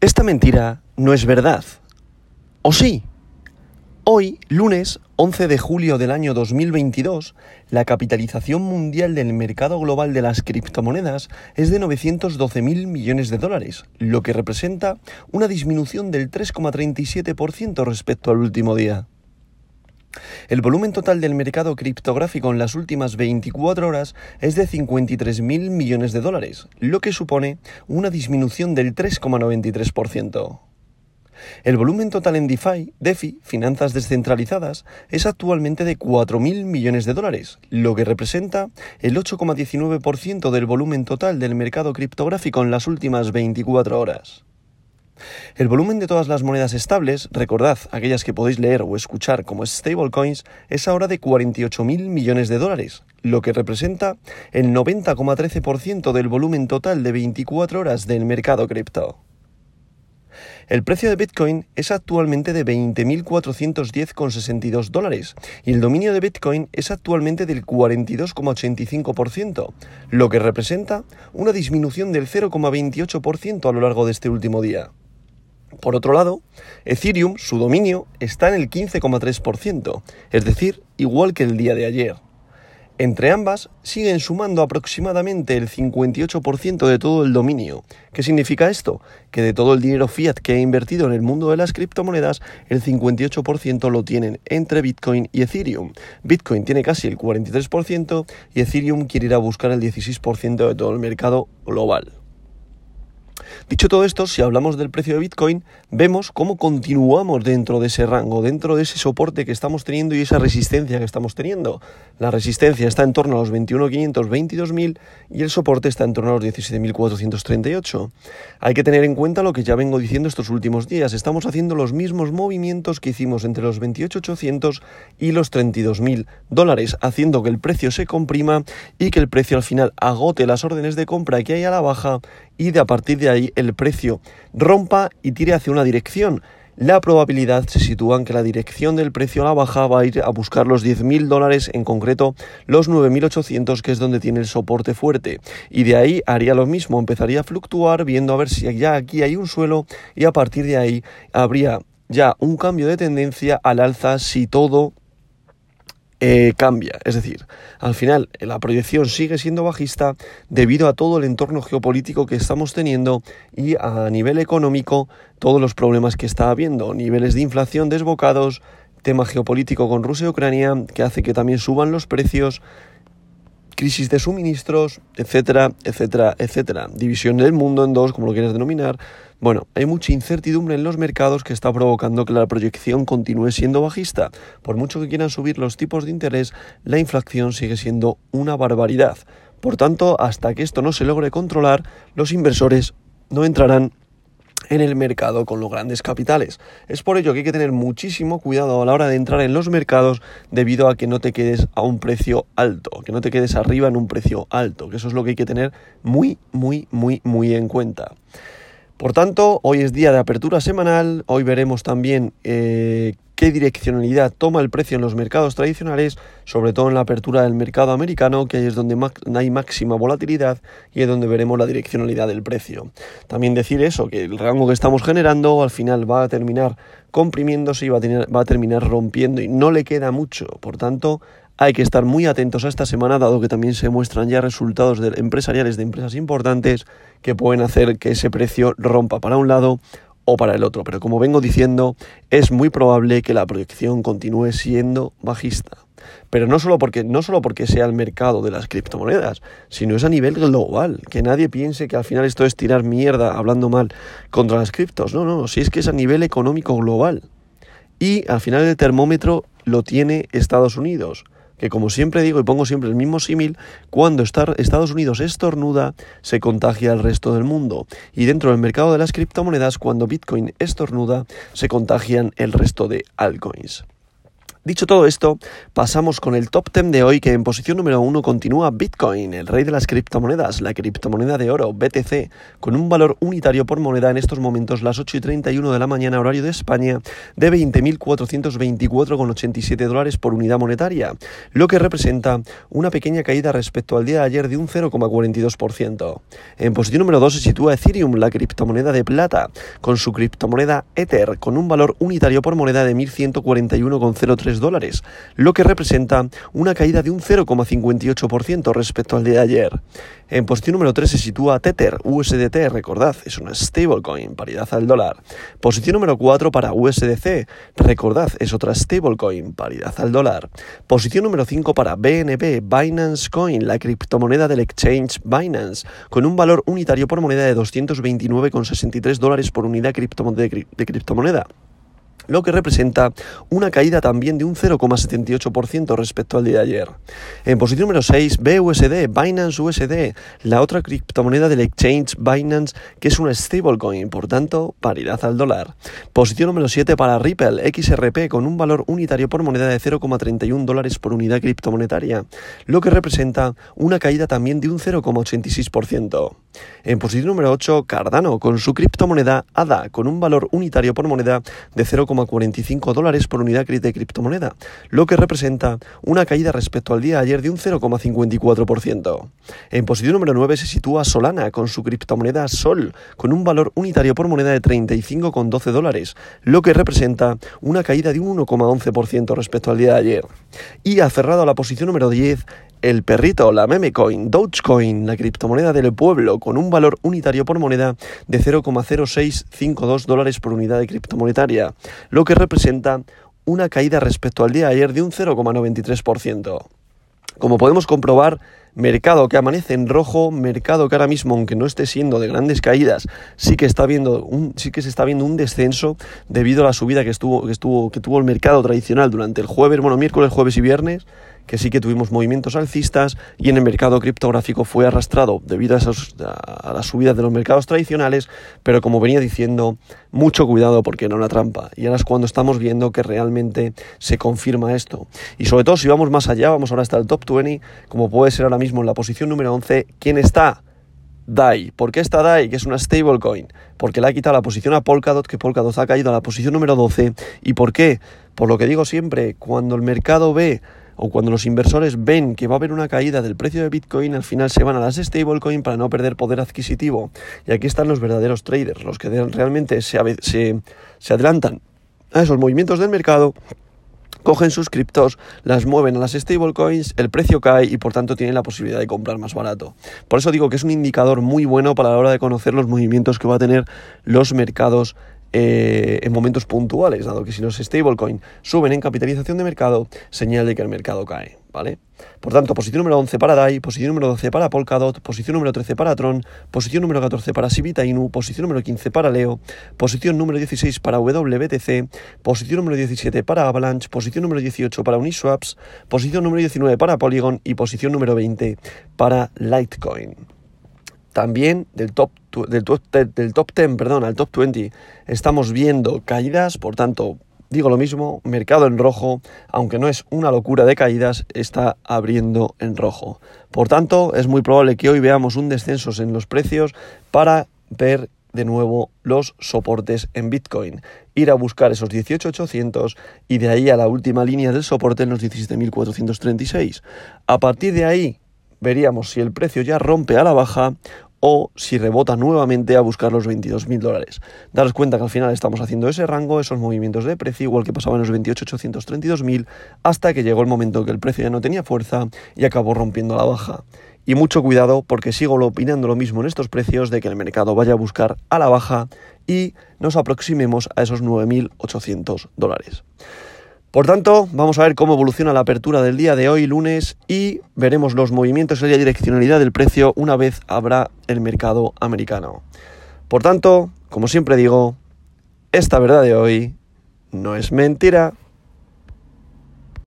Esta mentira no es verdad. ¿O sí? Hoy, lunes 11 de julio del año 2022, la capitalización mundial del mercado global de las criptomonedas es de 912.000 millones de dólares, lo que representa una disminución del 3,37% respecto al último día. El volumen total del mercado criptográfico en las últimas 24 horas es de 53.000 millones de dólares, lo que supone una disminución del 3,93%. El volumen total en DeFi, DeFi, finanzas descentralizadas, es actualmente de 4.000 millones de dólares, lo que representa el 8,19% del volumen total del mercado criptográfico en las últimas 24 horas. El volumen de todas las monedas estables, recordad aquellas que podéis leer o escuchar como stablecoins, es ahora de 48.000 millones de dólares, lo que representa el 90,13% del volumen total de 24 horas del mercado cripto. El precio de Bitcoin es actualmente de 20.410,62 dólares y el dominio de Bitcoin es actualmente del 42,85%, lo que representa una disminución del 0,28% a lo largo de este último día. Por otro lado, Ethereum, su dominio, está en el 15,3%, es decir, igual que el día de ayer. Entre ambas siguen sumando aproximadamente el 58% de todo el dominio. ¿Qué significa esto? Que de todo el dinero fiat que he invertido en el mundo de las criptomonedas, el 58% lo tienen entre Bitcoin y Ethereum. Bitcoin tiene casi el 43% y Ethereum quiere ir a buscar el 16% de todo el mercado global. Dicho todo esto, si hablamos del precio de Bitcoin, vemos cómo continuamos dentro de ese rango, dentro de ese soporte que estamos teniendo y esa resistencia que estamos teniendo. La resistencia está en torno a los 21.500, 22.000 y el soporte está en torno a los 17.438. Hay que tener en cuenta lo que ya vengo diciendo estos últimos días. Estamos haciendo los mismos movimientos que hicimos entre los 28.800 y los 32.000 dólares, haciendo que el precio se comprima y que el precio al final agote las órdenes de compra que hay a la baja y de a partir de ahí el precio rompa y tire hacia una dirección. La probabilidad se sitúa en que la dirección del precio a la baja va a ir a buscar los 10.000 dólares, en concreto los 9.800, que es donde tiene el soporte fuerte. Y de ahí haría lo mismo, empezaría a fluctuar viendo a ver si ya aquí hay un suelo y a partir de ahí habría ya un cambio de tendencia al alza si todo eh, cambia. Es decir, al final la proyección sigue siendo bajista debido a todo el entorno geopolítico que estamos teniendo y a nivel económico todos los problemas que está habiendo, niveles de inflación desbocados, tema geopolítico con Rusia y Ucrania que hace que también suban los precios, crisis de suministros, etcétera, etcétera, etcétera. División del mundo en dos, como lo quieras denominar. Bueno, hay mucha incertidumbre en los mercados que está provocando que la proyección continúe siendo bajista. Por mucho que quieran subir los tipos de interés, la inflación sigue siendo una barbaridad. Por tanto, hasta que esto no se logre controlar, los inversores no entrarán en el mercado con los grandes capitales. Es por ello que hay que tener muchísimo cuidado a la hora de entrar en los mercados debido a que no te quedes a un precio alto, que no te quedes arriba en un precio alto, que eso es lo que hay que tener muy, muy, muy, muy en cuenta. Por tanto, hoy es día de apertura semanal, hoy veremos también eh, qué direccionalidad toma el precio en los mercados tradicionales, sobre todo en la apertura del mercado americano, que ahí es donde hay máxima volatilidad y es donde veremos la direccionalidad del precio. También decir eso, que el rango que estamos generando al final va a terminar comprimiéndose y va a, terminar rompiendo y no le queda mucho. Por tanto, hay que estar muy atentos a esta semana, dado que también se muestran ya resultados empresariales de empresas importantes que pueden hacer que ese precio rompa para un lado o para el otro. Pero como vengo diciendo, es muy probable que la proyección continúe siendo bajista. Pero no solo porque, no solo porque sea el mercado de las criptomonedas, sino es a nivel global. Que nadie piense que al final esto es tirar mierda hablando mal contra las criptos. No, no, si es que es a nivel económico global. Y al final el termómetro lo tiene Estados Unidos que como siempre digo y pongo siempre el mismo símil, cuando Estados Unidos estornuda, se contagia al resto del mundo. Y dentro del mercado de las criptomonedas, cuando Bitcoin estornuda, se contagian el resto de altcoins. Dicho todo esto, pasamos con el top 10 de hoy que en posición número 1 continúa Bitcoin, el rey de las criptomonedas, la criptomoneda de oro, BTC, con un valor unitario por moneda en estos momentos las 8 y 31 de la mañana horario de España de 20.424,87 dólares por unidad monetaria, lo que representa una pequeña caída respecto al día de ayer de un 0,42%. En posición número 2 se sitúa Ethereum, la criptomoneda de plata, con su criptomoneda Ether, con un valor unitario por moneda de 1.141,03 dólares, lo que representa una caída de un 0,58% respecto al día de ayer. En posición número 3 se sitúa Tether, USDT, recordad, es una stablecoin, paridad al dólar. Posición número 4 para USDC, recordad, es otra stablecoin, paridad al dólar. Posición número 5 para BNB, Binance Coin, la criptomoneda del exchange Binance, con un valor unitario por moneda de 229,63 dólares por unidad de criptomoneda lo que representa una caída también de un 0,78% respecto al día de ayer. En posición número 6, BUSD, Binance USD, la otra criptomoneda del exchange Binance, que es una stablecoin, por tanto, paridad al dólar. Posición número 7 para Ripple, XRP, con un valor unitario por moneda de 0,31 dólares por unidad criptomonetaria, lo que representa una caída también de un 0,86%. En posición número 8, Cardano, con su criptomoneda ADA, con un valor unitario por moneda de 0,31 45 dólares por unidad de criptomoneda, lo que representa una caída respecto al día de ayer de un 0,54%. En posición número 9 se sitúa Solana con su criptomoneda Sol, con un valor unitario por moneda de 35,12 dólares, lo que representa una caída de un 1,11% respecto al día de ayer. Y aferrado a la posición número 10 el perrito, la memecoin, Dogecoin, la criptomoneda del pueblo, con un valor unitario por moneda de 0,0652 dólares por unidad de criptomonetaria, lo que representa una caída respecto al día de ayer de un 0,93%. Como podemos comprobar, mercado que amanece en rojo, mercado que ahora mismo, aunque no esté siendo de grandes caídas, sí que está viendo un, sí que se está viendo un descenso debido a la subida que estuvo, que estuvo, que tuvo el mercado tradicional durante el jueves, bueno, miércoles, jueves y viernes, que sí que tuvimos movimientos alcistas y en el mercado criptográfico fue arrastrado debido a, esos, a las subidas de los mercados tradicionales, pero como venía diciendo, mucho cuidado porque era una trampa. Y ahora es cuando estamos viendo que realmente se confirma esto. Y sobre todo si vamos más allá, vamos ahora hasta el top 20, como puede ser ahora mismo en la posición número 11, ¿quién está? DAI. ¿Por qué está DAI, que es una stablecoin? Porque le ha quitado la posición a Polkadot, que Polkadot ha caído a la posición número 12. ¿Y por qué? Por lo que digo siempre, cuando el mercado ve o cuando los inversores ven que va a haber una caída del precio de Bitcoin, al final se van a las stablecoin para no perder poder adquisitivo. Y aquí están los verdaderos traders, los que realmente se, se, adelantan a esos movimientos del mercado cogen sus criptos, las mueven a las stablecoins, el precio cae y por tanto tienen la posibilidad de comprar más barato. Por eso digo que es un indicador muy bueno para la hora de conocer los movimientos que va a tener los mercados eh, en momentos puntuales, dado que si los stablecoins suben en capitalización de mercado, señal de que el mercado cae, ¿vale? Por tanto, posición número 11 para DAI, posición número 12 para Polkadot, posición número 13 para Tron, posición número 14 para Sibita Inu, posición número 15 para Leo, posición número 16 para WBTC, posición número 17 para Avalanche, posición número 18 para Uniswaps, posición número 19 para Polygon y posición número 20 para Litecoin. También del top, del, top, del top 10, perdón, al top 20, estamos viendo caídas, por tanto, digo lo mismo, mercado en rojo, aunque no es una locura de caídas, está abriendo en rojo. Por tanto, es muy probable que hoy veamos un descenso en los precios para ver de nuevo los soportes en Bitcoin. Ir a buscar esos 18.800 y de ahí a la última línea del soporte en los 17.436. A partir de ahí veríamos si el precio ya rompe a la baja o si rebota nuevamente a buscar los 22.000 dólares. Daros cuenta que al final estamos haciendo ese rango, esos movimientos de precio, igual que pasaba en los 28.832.000, hasta que llegó el momento que el precio ya no tenía fuerza y acabó rompiendo la baja. Y mucho cuidado porque sigo opinando lo mismo en estos precios de que el mercado vaya a buscar a la baja y nos aproximemos a esos 9.800 dólares. Por tanto, vamos a ver cómo evoluciona la apertura del día de hoy, lunes, y veremos los movimientos y la direccionalidad del precio una vez habrá el mercado americano. Por tanto, como siempre digo, esta verdad de hoy no es mentira.